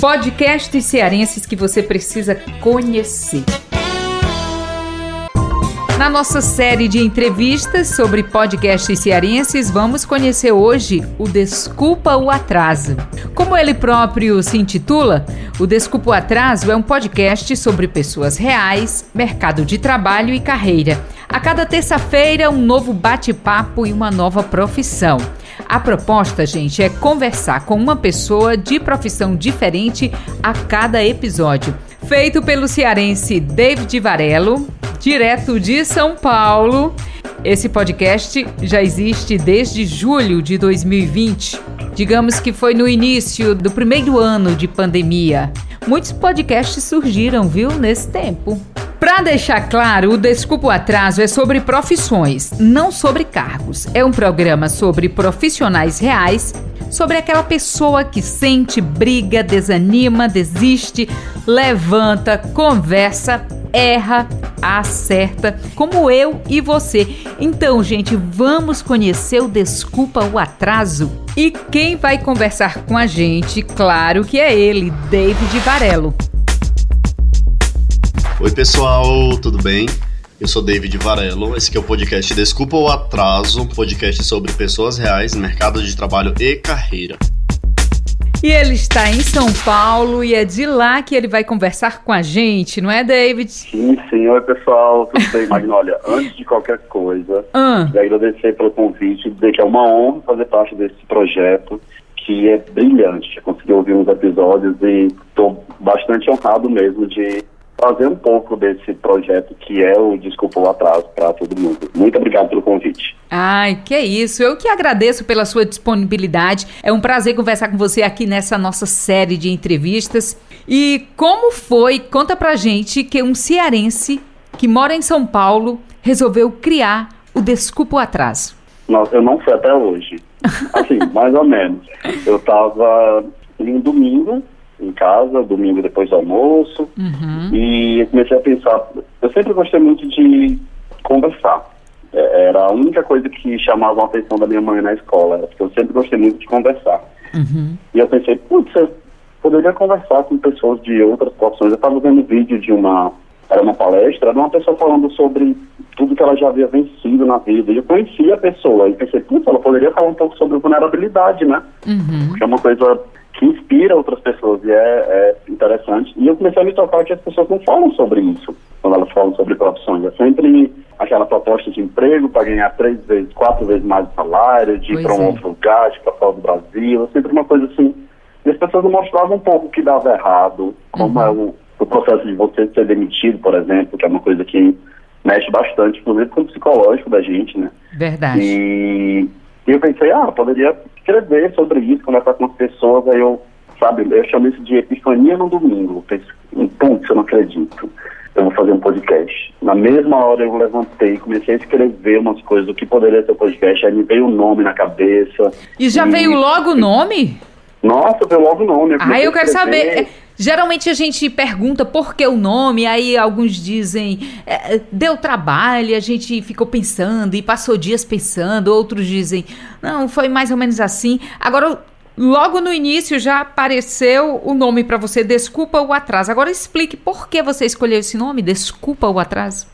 Podcasts cearenses que você precisa conhecer. Na nossa série de entrevistas sobre podcasts cearenses, vamos conhecer hoje o Desculpa o Atraso. Como ele próprio se intitula, o Desculpa o Atraso é um podcast sobre pessoas reais, mercado de trabalho e carreira. A cada terça-feira, um novo bate-papo e uma nova profissão. A proposta, gente, é conversar com uma pessoa de profissão diferente a cada episódio. Feito pelo cearense David Varelo, direto de São Paulo. Esse podcast já existe desde julho de 2020. Digamos que foi no início do primeiro ano de pandemia. Muitos podcasts surgiram, viu, nesse tempo. Para deixar claro, o Desculpa o Atraso é sobre profissões, não sobre cargos. É um programa sobre profissionais reais, sobre aquela pessoa que sente, briga, desanima, desiste, levanta, conversa, erra, acerta, como eu e você. Então, gente, vamos conhecer o Desculpa o Atraso. E quem vai conversar com a gente, claro que é ele, David Varelo. Oi, pessoal, tudo bem? Eu sou David Varelo, esse aqui é o podcast Desculpa o Atraso, um podcast sobre pessoas reais, mercado de trabalho e carreira. E ele está em São Paulo e é de lá que ele vai conversar com a gente, não é, David? Sim, sim. Oi, pessoal. Tudo bem, Magnólia? Antes de qualquer coisa, ah. quero agradecer pelo convite, dizer que é uma honra fazer parte desse projeto, que é brilhante. Eu consegui ouvir uns episódios e estou bastante honrado mesmo de trazer um pouco desse projeto que é o Desculpa o Atraso para todo mundo. Muito obrigado pelo convite. Ai, que isso. Eu que agradeço pela sua disponibilidade. É um prazer conversar com você aqui nessa nossa série de entrevistas. E como foi, conta pra gente que um cearense que mora em São Paulo resolveu criar o Desculpa o Atraso. Nossa, eu não fui até hoje. Assim, mais ou menos. Eu tava em um domingo em casa, domingo depois do almoço, uhum. e eu comecei a pensar, eu sempre gostei muito de conversar. É, era a única coisa que chamava a atenção da minha mãe na escola, porque eu sempre gostei muito de conversar. Uhum. E eu pensei, putz, eu poderia conversar com pessoas de outras profissões. Eu estava vendo vídeo de uma, era uma palestra, de uma pessoa falando sobre tudo que ela já havia vencido na vida. E eu conhecia a pessoa e pensei, putz, ela poderia falar um pouco sobre vulnerabilidade, né? Uhum. Porque é uma coisa que inspira outras pessoas e é, é, interessante. E eu comecei a me tocar que as pessoas não falam sobre isso quando elas falam sobre profissões. É sempre aquela proposta de emprego para ganhar três vezes, quatro vezes mais de salário, de ir para um é. outro lugar, de ir para fora do Brasil. É sempre uma coisa assim. E as pessoas não mostravam um pouco o que dava errado, como uhum. é o, o processo de você ser demitido, por exemplo, que é uma coisa que mexe bastante, inclusive com o psicológico da gente, né? Verdade. E, e eu pensei, ah, poderia escrever sobre isso, conversar com as pessoas, aí eu, sabe, eu chamo isso de epifania no domingo. Penso, putz, eu não acredito. Eu vou fazer um podcast. Na mesma hora eu levantei comecei a escrever umas coisas do que poderia ser o podcast, aí me veio o nome na cabeça. E já e... veio logo o nome? Nossa, veio logo o nome. Ah, eu quero saber. Geralmente a gente pergunta por que o nome, aí alguns dizem é, deu trabalho, a gente ficou pensando e passou dias pensando, outros dizem não, foi mais ou menos assim. Agora, logo no início já apareceu o nome para você, Desculpa o Atraso. Agora explique por que você escolheu esse nome, Desculpa o Atraso.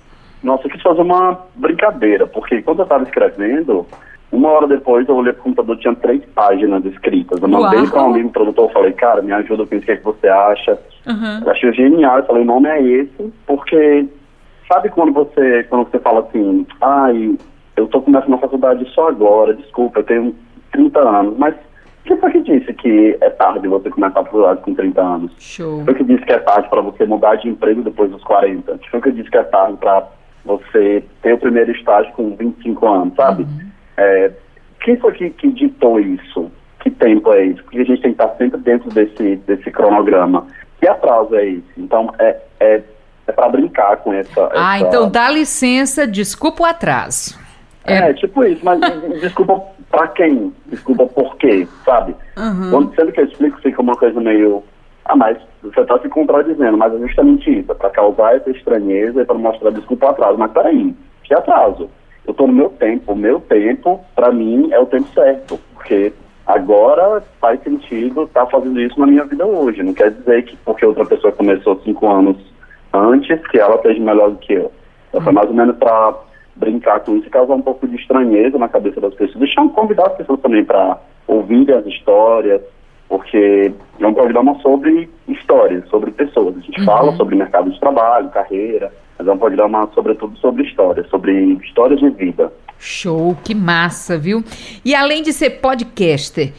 Nossa, eu quis fazer uma brincadeira, porque quando eu estava escrevendo, uma hora depois eu olhei pro computador, tinha três páginas escritas. Eu mandei para um amigo produtor, falei, cara, me ajuda, o que é que você acha. Uhum. Eu achei genial, eu falei, o nome é esse, porque sabe quando você, quando você fala assim, ai, eu tô começando a faculdade só agora, desculpa, eu tenho 30 anos, mas quem foi que disse que é tarde você começar a faculdade com 30 anos? Show. Foi que disse que é tarde para você mudar de emprego depois dos 40? Foi que disse que é tarde para você ter o primeiro estágio com 25 anos, sabe? Uhum. É, quem foi que, que ditou isso? Que tempo é esse? Porque a gente tem que estar sempre dentro desse, desse cronograma. Que atraso é esse? Então, é, é, é para brincar com essa, Ah, então dá licença, desculpa o atraso. É, é tipo isso, mas desculpa para quem? Desculpa por quê, sabe? Uhum. Quando, sendo que eu explico, fica uma coisa meio... Ah, mas você está se contradizendo, mas é justamente isso, é para causar essa estranheza e para mostrar desculpa o atraso. Mas peraí, que atraso? Eu estou no meu tempo. O meu tempo, para mim, é o tempo certo, porque agora faz sentido estar tá fazendo isso na minha vida hoje. Não quer dizer que porque outra pessoa começou cinco anos antes, que ela seja melhor do que eu. Então, foi mais ou menos para brincar com isso e causar um pouco de estranheza na cabeça das pessoas. Deixar convidar as pessoas também para ouvir as histórias, porque é um programa sobre histórias, sobre pessoas. A gente uhum. fala sobre mercado de trabalho, carreira, mas é um programa, sobretudo, sobre histórias, sobre histórias de vida. Show, que massa, viu? E além de ser podcaster,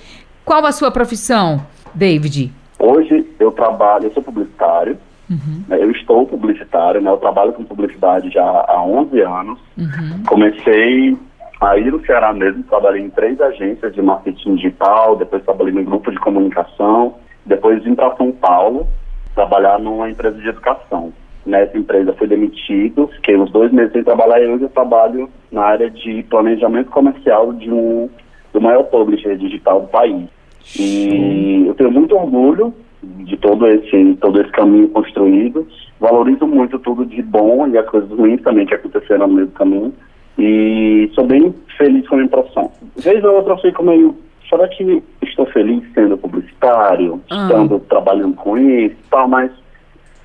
qual a sua profissão, David? Hoje eu trabalho, eu sou publicitário, uhum. Né, eu estou publicitário, né? Eu trabalho com publicidade já há 11 anos. Uhum. Comecei aí no Ceará mesmo, trabalhei em três agências de marketing digital, depois trabalhei no grupo de comunicação, depois vim para São Paulo trabalhar numa empresa de educação nessa empresa fui demitido, fiquei uns dois meses sem trabalhar e hoje eu trabalho na área de planejamento comercial de um do maior publisher digital do país. E eu tenho muito orgulho de todo esse todo esse caminho construído. Valorizo muito tudo de bom e as coisas ruins também que aconteceram no meio do caminho. E sou bem feliz com a minha profissão. Vez ou outra eu fico meio será que estou feliz sendo publicitário, ah. estando trabalhando com isso, tal, mas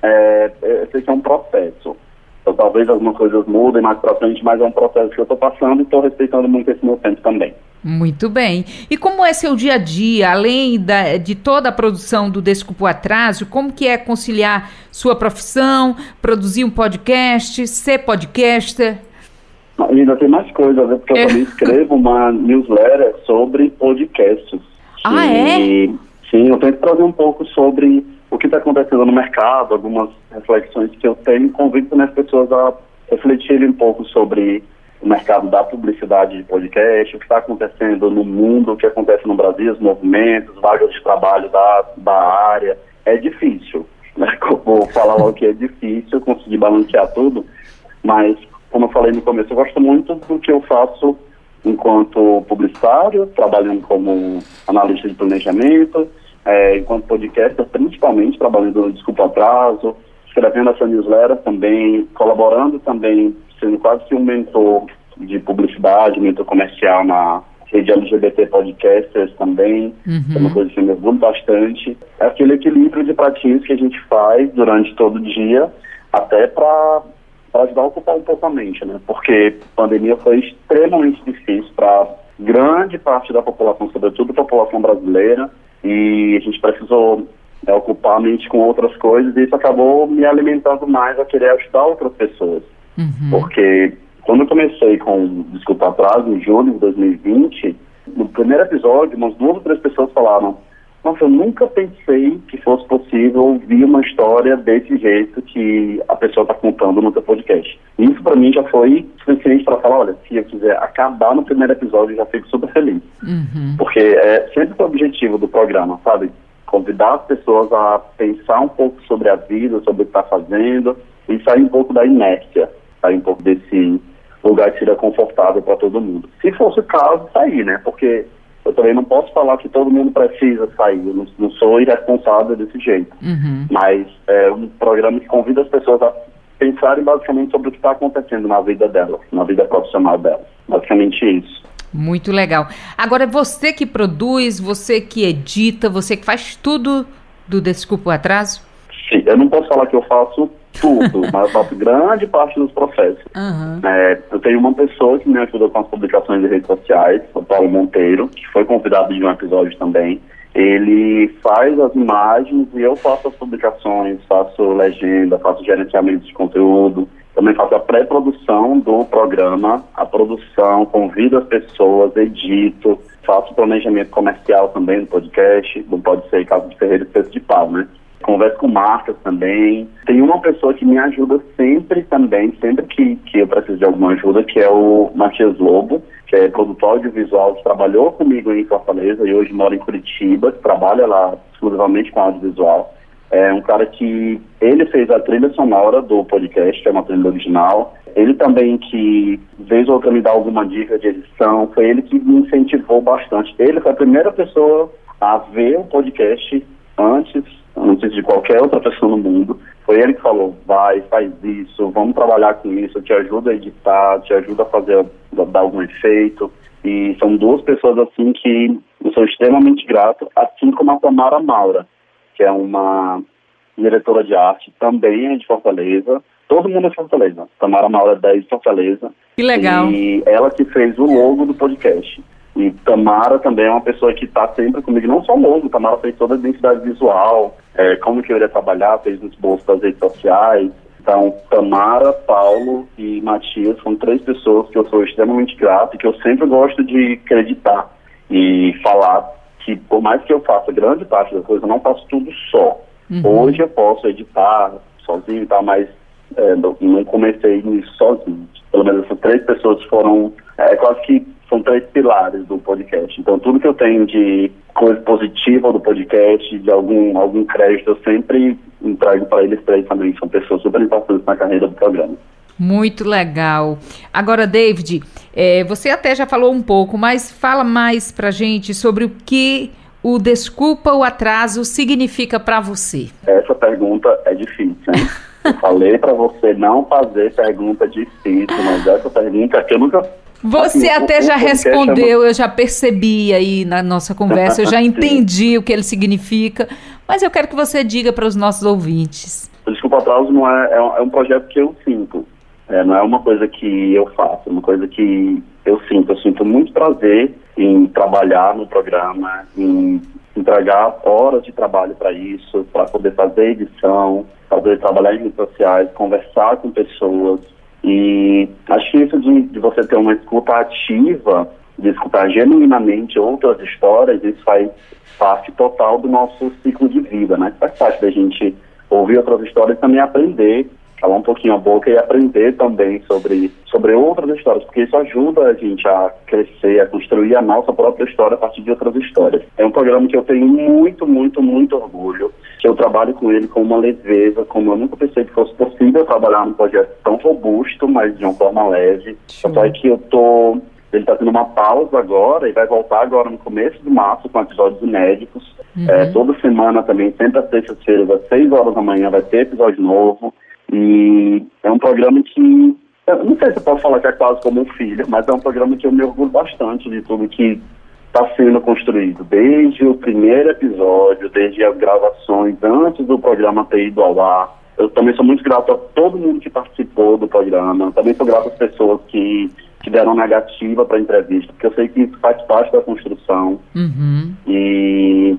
é, é, que é um processo. Então, talvez algumas coisas mudem mais para frente, mas é um processo que eu estou passando e estou respeitando muito esse meu tempo também. Muito bem. E como é seu dia a dia, além da, de toda a produção do Desculpa o Atraso, como que é conciliar sua profissão, produzir um podcast, ser podcaster? Ainda tem mais coisas, né? porque eu também escrevo uma newsletter sobre podcasts. Ah, e, é? Sim, eu tento trazer um pouco sobre que está acontecendo no mercado, algumas reflexões que eu tenho, convido as pessoas a refletirem um pouco sobre o mercado da publicidade de podcast, o que está acontecendo no mundo, o que acontece no Brasil, os movimentos, vagas de trabalho da, da área. É difícil, né? Vou falar logo que é difícil conseguir balancear tudo, mas, como eu falei no começo, eu gosto muito do que eu faço enquanto publicitário, trabalhando como analista de planejamento, é, enquanto podcaster, principalmente trabalhando no Desculpa Atraso, escrevendo essa newsletter também, colaborando também, sendo quase que um mentor de publicidade, mentor comercial na rede LGBT Podcasters também, uhum. é uma coisa que eu me orgulho bastante. É aquele equilíbrio de pratinhos que a gente faz durante todo o dia, até para ajudar a ocupar um pouco a mente, né? Porque a pandemia foi extremamente difícil para grande parte da população, sobretudo a população brasileira, e a gente precisou é, ocupar a mente com outras coisas e isso acabou me alimentando mais a querer ajudar outras pessoas. Uhum. Porque quando eu comecei com Desculpa Atraso, em julho de 2020, no primeiro episódio, umas duas ou três pessoas falaram nossa, eu nunca pensei que fosse possível ouvir uma história desse jeito que a pessoa está contando no seu podcast. Isso para mim já foi suficiente para falar, olha, se eu quiser acabar no primeiro episódio, eu já fico super feliz. Uhum. Porque é sempre o objetivo do programa, sabe? Convidar as pessoas a pensar um pouco sobre a vida, sobre o que está fazendo e sair um pouco da inércia, sair um pouco desse lugar que seria confortável para todo mundo. Se fosse o caso, sair, né? Porque eu também não posso falar que todo mundo precisa sair, eu não, não sou irresponsável desse jeito. Uhum. Mas é um programa que convida as pessoas a pensarem basicamente sobre o que está acontecendo na vida delas, na vida profissional delas. Basicamente isso. Muito legal. Agora, você que produz, você que edita, você que faz tudo do Desculpa o Atraso? Sim, eu não posso falar que eu faço tudo, mas eu faço grande parte dos processos. Uhum. É, eu tenho uma pessoa que me ajuda com as publicações de redes sociais, o Paulo Monteiro, que foi convidado de um episódio também. Ele faz as imagens e eu faço as publicações, faço legenda, faço gerenciamento de conteúdo, também faço a pré-produção do programa, a produção, convido as pessoas, edito, faço planejamento comercial também do podcast, não pode ser caso de Ferreira e de Pau, né? Converso com marcas também. Tem uma pessoa que me ajuda sempre também, sempre que, que eu preciso de alguma ajuda, que é o Matias Lobo, que é produtor audiovisual, que trabalhou comigo em Fortaleza e hoje mora em Curitiba, que trabalha lá exclusivamente com audiovisual. É um cara que ele fez a trilha sonora do podcast, é uma trilha original. Ele também que, vez ou outra, me dá alguma dica de edição. Foi ele que me incentivou bastante. Ele foi a primeira pessoa a ver o podcast antes antes de qualquer outra pessoa no mundo. Foi ele que falou, vai, faz isso, vamos trabalhar com isso, te ajuda a editar, te ajuda a fazer, a dar algum efeito. E são duas pessoas assim que Eu sou extremamente grato, assim como a Tamara Maura, que é uma diretora de arte, também é de Fortaleza. Todo mundo é de Fortaleza. Tamara Maura é de Fortaleza. Que legal. E ela que fez o logo do podcast. E Tamara também é uma pessoa que está sempre comigo, não só o logo, Tamara fez toda a identidade visual, é, como que eu iria trabalhar, fez os bolsos das redes sociais. Então, Tamara, Paulo e Matias são três pessoas que eu sou extremamente grato e que eu sempre gosto de acreditar e falar que, por mais que eu faça grande parte da coisa, eu não faço tudo só. Uhum. Hoje eu posso editar sozinho e tal, mas é, não, não comecei nisso sozinho. Pelo menos essas três pessoas foram é, quase que são três pilares do podcast. Então, tudo que eu tenho de coisa positiva do podcast, de algum, algum crédito, eu sempre entrego para eles três também. São pessoas super importantes na carreira do programa. Muito legal. Agora, David, é, você até já falou um pouco, mas fala mais para gente sobre o que o desculpa o atraso significa para você. Essa pergunta é difícil, hein? Eu falei para você não fazer pergunta difícil, mas essa pergunta é que eu nunca você assim, até o, já o respondeu, eu já percebi aí na nossa conversa, eu já entendi o que ele significa, mas eu quero que você diga para os nossos ouvintes. O Desculpa Atraso não é, é um, é um projeto que eu sinto, é, não é uma coisa que eu faço, é uma coisa que eu sinto. Eu sinto muito prazer em trabalhar no programa, em entregar horas de trabalho para isso, para poder fazer edição, poder trabalhar em redes sociais, conversar com pessoas, e acho que isso de, de você ter uma escuta ativa, de escutar genuinamente outras histórias, isso faz parte total do nosso ciclo de vida, né? Faz parte da gente ouvir outras histórias e também aprender calar um pouquinho a boca e aprender também sobre, sobre outras histórias, porque isso ajuda a gente a crescer, a construir a nossa própria história a partir de outras histórias. É um programa que eu tenho muito, muito, muito orgulho, que eu trabalho com ele com uma leveza, como eu nunca pensei que fosse possível trabalhar num projeto tão robusto, mas de uma forma leve. Só é que eu tô ele está tendo uma pausa agora e vai voltar agora no começo de março com episódios inéditos. Uhum. É, toda semana também, sempre às sextas-feiras, às seis horas da manhã, vai ter episódio novo. E é um programa que, não sei se eu posso falar que é quase como um filho, mas é um programa que eu me orgulho bastante de tudo que está sendo construído, desde o primeiro episódio, desde as gravações antes do programa ter ido ao ar. Eu também sou muito grato a todo mundo que participou do programa, também sou grato às pessoas que, que deram negativa para a entrevista, porque eu sei que isso faz parte da construção. Uhum. E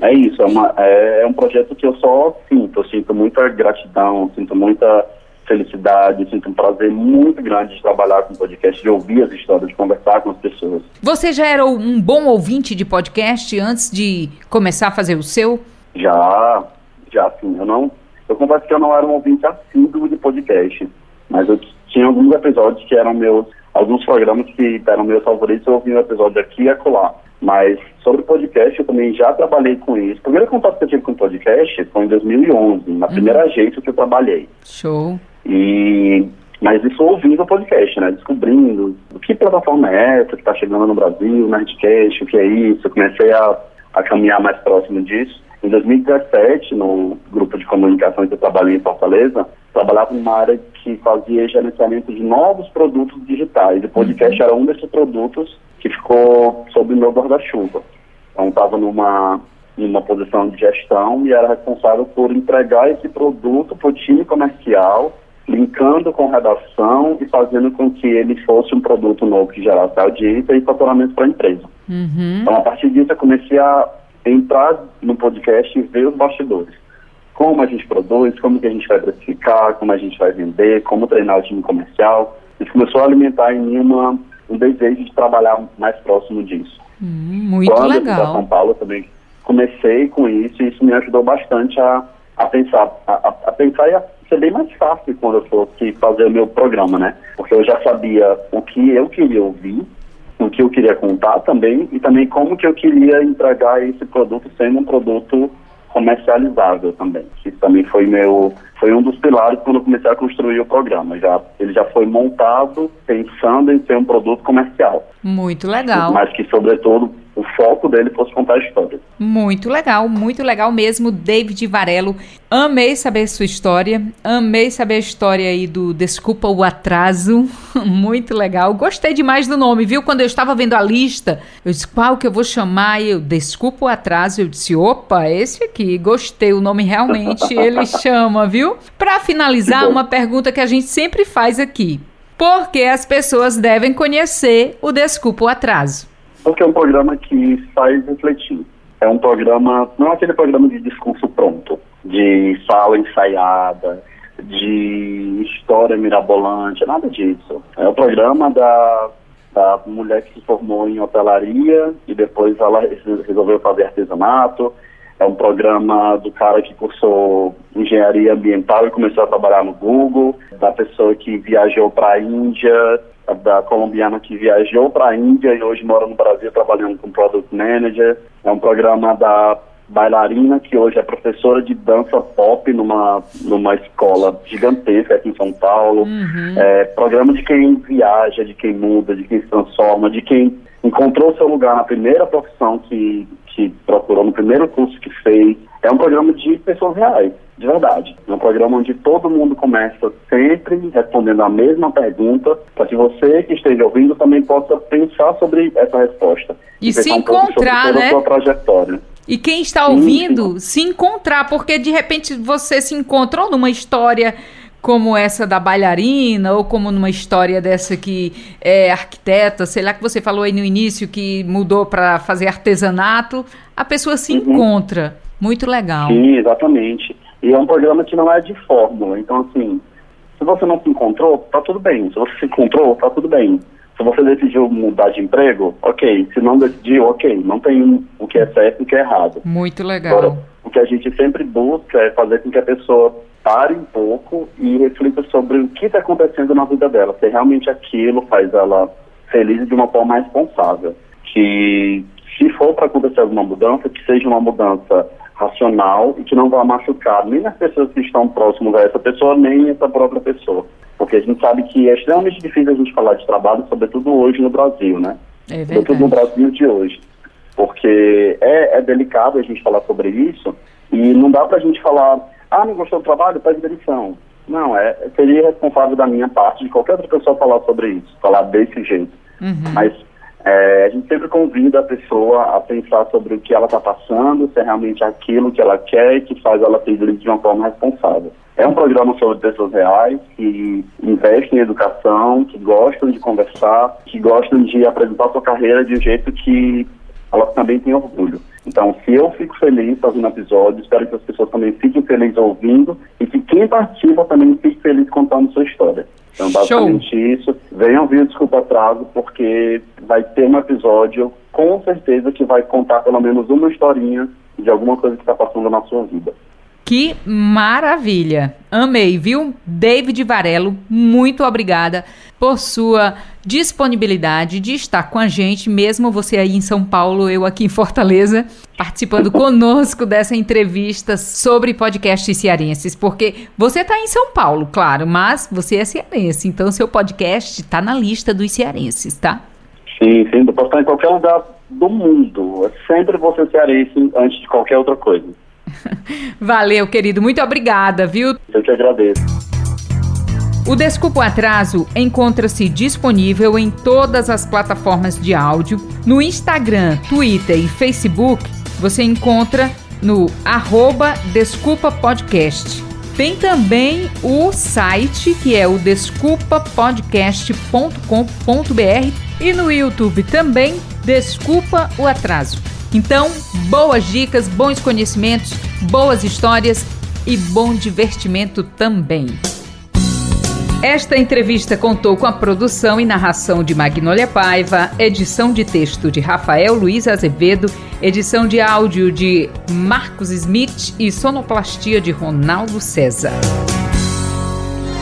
é isso, é, uma, é, é, um projeto que eu só sinto, eu sinto muita gratidão, sinto muita felicidade, sinto um prazer muito grande de trabalhar com podcast, de ouvir as histórias, de conversar com as pessoas. Você já era um bom ouvinte de podcast antes de começar a fazer o seu? Já, já sim. Eu não, eu confesso que eu não era um ouvinte assíduo de podcast, mas eu tinha alguns episódios que eram meus, alguns programas que eram meus favoritos, eu ouvi um episódio aqui e acolá. Mas sobre podcast, eu também já trabalhei com isso. O primeiro contato que eu tive com podcast foi em 2011, na uhum. primeira agência que eu trabalhei. Show. E mas isso ouvindo o podcast, né? Descobrindo que plataforma é essa que está chegando no Brasil, Nerdcast, o que é isso. Eu comecei a, a caminhar mais próximo disso. Em 2017, no grupo de comunicação que eu trabalhei em Fortaleza, trabalhava numa área que fazia gerenciamento de novos produtos digitais. E o podcast uhum. era um desses produtos que ficou sob o meu guarda-chuva. Então, estava numa, numa posição de gestão e era responsável por entregar esse produto para o time comercial, linkando com redação e fazendo com que ele fosse um produto novo que gerasse audiência e faturamento para a empresa. Uhum. Então, a partir disso, eu comecei a entrar no podcast e ver os bastidores. Como a gente produz, como que a gente vai precificar, como a gente vai vender, como treinar o time comercial. Isso começou a alimentar em mim uma um desejo de trabalhar mais próximo disso. Hum, muito Quando legal. eu fui São Paulo também comecei com isso e isso me ajudou bastante a, a pensar, a, a pensar e a ser bem mais fácil quando eu fosse fazer o meu programa, né? Porque eu já sabia o que eu queria ouvir, o que eu queria contar também e também como que eu queria entregar esse produto sendo um produto comercializável também. Isso também foi meu foi um dos pilares quando eu comecei a construir o programa. Já ele já foi montado pensando em ser um produto comercial. Muito legal. Mas que sobretudo o foco dele fosse contar a história. Muito legal, muito legal mesmo, David Varelo. Amei saber sua história, amei saber a história aí do Desculpa o Atraso, muito legal. Gostei demais do nome, viu? Quando eu estava vendo a lista, eu disse qual que eu vou chamar e eu Desculpa o Atraso, eu disse opa, esse aqui, gostei, o nome realmente ele chama, viu? Para finalizar, uma pergunta que a gente sempre faz aqui. Por que as pessoas devem conhecer o Desculpa o Atraso? Porque é um programa que faz refletir. É um programa, não é aquele programa de discurso pronto, de sala ensaiada, de história mirabolante, nada disso. É o programa da, da mulher que se formou em hotelaria e depois ela resolveu fazer artesanato. É um programa do cara que cursou engenharia ambiental e começou a trabalhar no Google, da pessoa que viajou para a Índia da colombiana que viajou para a Índia e hoje mora no Brasil trabalhando como Product Manager. É um programa da bailarina que hoje é professora de dança pop numa, numa escola gigantesca aqui em São Paulo. Uhum. É, programa de quem viaja, de quem muda, de quem se transforma, de quem encontrou seu lugar na primeira profissão que, que procurou, no primeiro curso que fez. É um programa de pessoas reais de verdade. É um programa onde todo mundo começa sempre respondendo a mesma pergunta, para que você que esteja ouvindo também possa pensar sobre essa resposta. E, e se encontrar, um né? sua trajetória. E quem está ouvindo, sim, sim. se encontrar, porque de repente você se encontrou numa história como essa da bailarina, ou como numa história dessa que é arquiteta, sei lá que você falou aí no início que mudou para fazer artesanato, a pessoa se uhum. encontra. Muito legal. Sim, exatamente. E é um programa que não é de fórmula. Então, assim, se você não se encontrou, tá tudo bem. Se você se encontrou, tá tudo bem. Se você decidiu mudar de emprego, ok. Se não decidiu, ok. Não tem o que é certo e o que é errado. Muito legal. Agora, o que a gente sempre busca é fazer com que a pessoa pare um pouco e reflita sobre o que está acontecendo na vida dela. Se realmente aquilo faz ela feliz de uma forma responsável. Que se for para acontecer alguma mudança, que seja uma mudança racional e que não vá machucar nem as pessoas que estão próximas a essa pessoa, nem essa própria pessoa. Porque a gente sabe que é extremamente difícil a gente falar de trabalho, sobretudo hoje no Brasil, né? É sobretudo no Brasil de hoje. Porque é, é delicado a gente falar sobre isso e não dá para a gente falar, ah, não gostou do trabalho, pede demissão. Não, é, seria responsável da minha parte, de qualquer outra pessoa falar sobre isso, falar desse jeito. Uhum. Mas é, a gente sempre convida a pessoa a pensar sobre o que ela está passando, se é realmente aquilo que ela quer e que faz ela feliz de uma forma responsável. É um programa sobre pessoas reais que investem em educação, que gostam de conversar, que gostam de apresentar sua carreira de um jeito que elas também têm orgulho. Então, se eu fico feliz fazendo episódio, espero que as pessoas também fiquem felizes ouvindo e que quem participa também fique feliz contando sua história. Então, basicamente Show. isso. Venham ouvir o Desculpa Atraso, porque vai ter um episódio, com certeza, que vai contar pelo menos uma historinha de alguma coisa que está passando na sua vida. Que maravilha! Amei, viu? David Varelo, muito obrigada por sua disponibilidade de estar com a gente, mesmo você aí em São Paulo, eu aqui em Fortaleza, participando conosco dessa entrevista sobre podcasts cearenses, porque você está em São Paulo, claro, mas você é cearense, então seu podcast está na lista dos cearenses, tá? Sim, sim, pode estar em qualquer lugar do mundo. É sempre você cearense antes de qualquer outra coisa. Valeu, querido. Muito obrigada, viu? Eu que agradeço. O Desculpa o Atraso encontra-se disponível em todas as plataformas de áudio. No Instagram, Twitter e Facebook, você encontra no arroba Desculpa Podcast. Tem também o site que é o desculpapodcast.com.br e no YouTube também Desculpa o Atraso. Então, boas dicas, bons conhecimentos, boas histórias e bom divertimento também. Esta entrevista contou com a produção e narração de Magnólia Paiva, edição de texto de Rafael Luiz Azevedo, edição de áudio de Marcos Smith e sonoplastia de Ronaldo César.